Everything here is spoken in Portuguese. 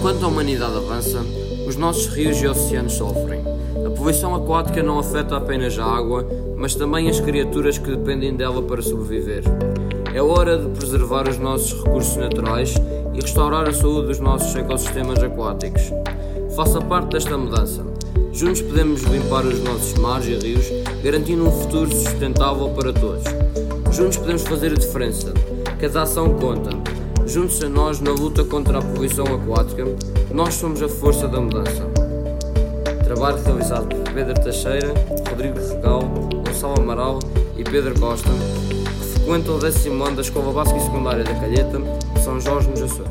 Enquanto a humanidade avança, os nossos rios e oceanos sofrem. A poluição aquática não afeta apenas a água, mas também as criaturas que dependem dela para sobreviver. É hora de preservar os nossos recursos naturais e restaurar a saúde dos nossos ecossistemas aquáticos. Faça parte desta mudança. Juntos podemos limpar os nossos mares e rios, garantindo um futuro sustentável para todos. Juntos podemos fazer a diferença. Cada ação conta. Juntos a nós na luta contra a poluição aquática, nós somos a força da mudança. Trabalho realizado por Pedro Teixeira, Rodrigo Regal, Gonçalo Amaral e Pedro Costa, que frequentam o décimo ano da Escola Básica e Secundária da Calheta, São Jorge nos Açores.